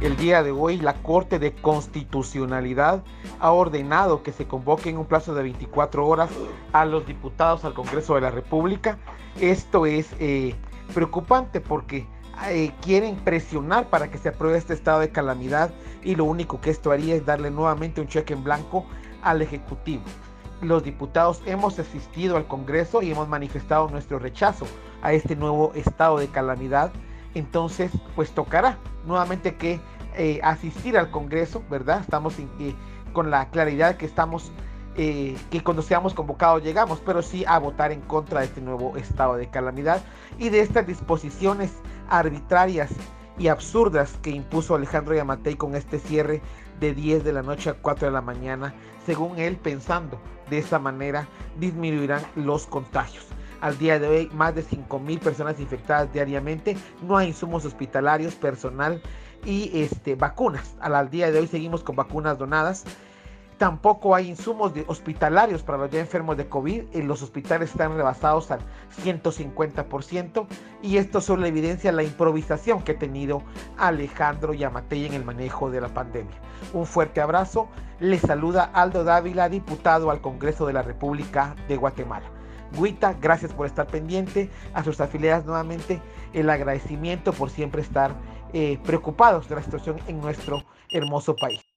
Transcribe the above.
El día de hoy la Corte de Constitucionalidad ha ordenado que se convoque en un plazo de 24 horas a los diputados al Congreso de la República. Esto es eh, preocupante porque eh, quieren presionar para que se apruebe este estado de calamidad y lo único que esto haría es darle nuevamente un cheque en blanco al Ejecutivo. Los diputados hemos asistido al Congreso y hemos manifestado nuestro rechazo a este nuevo estado de calamidad. Entonces, pues tocará nuevamente que eh, asistir al Congreso, ¿verdad? Estamos con la claridad que estamos, eh, que cuando seamos convocados llegamos, pero sí a votar en contra de este nuevo estado de calamidad y de estas disposiciones arbitrarias y absurdas que impuso Alejandro Yamatei con este cierre de 10 de la noche a 4 de la mañana, según él pensando de esa manera disminuirán los contagios. Al día de hoy, más de 5.000 personas infectadas diariamente, no hay insumos hospitalarios, personal y este, vacunas. Al día de hoy seguimos con vacunas donadas Tampoco hay insumos hospitalarios para los ya enfermos de COVID. Los hospitales están rebasados al 150%. Y esto solo evidencia la improvisación que ha tenido Alejandro Yamatei en el manejo de la pandemia. Un fuerte abrazo. Le saluda Aldo Dávila, diputado al Congreso de la República de Guatemala. Guita, gracias por estar pendiente. A sus afiliadas nuevamente el agradecimiento por siempre estar eh, preocupados de la situación en nuestro hermoso país.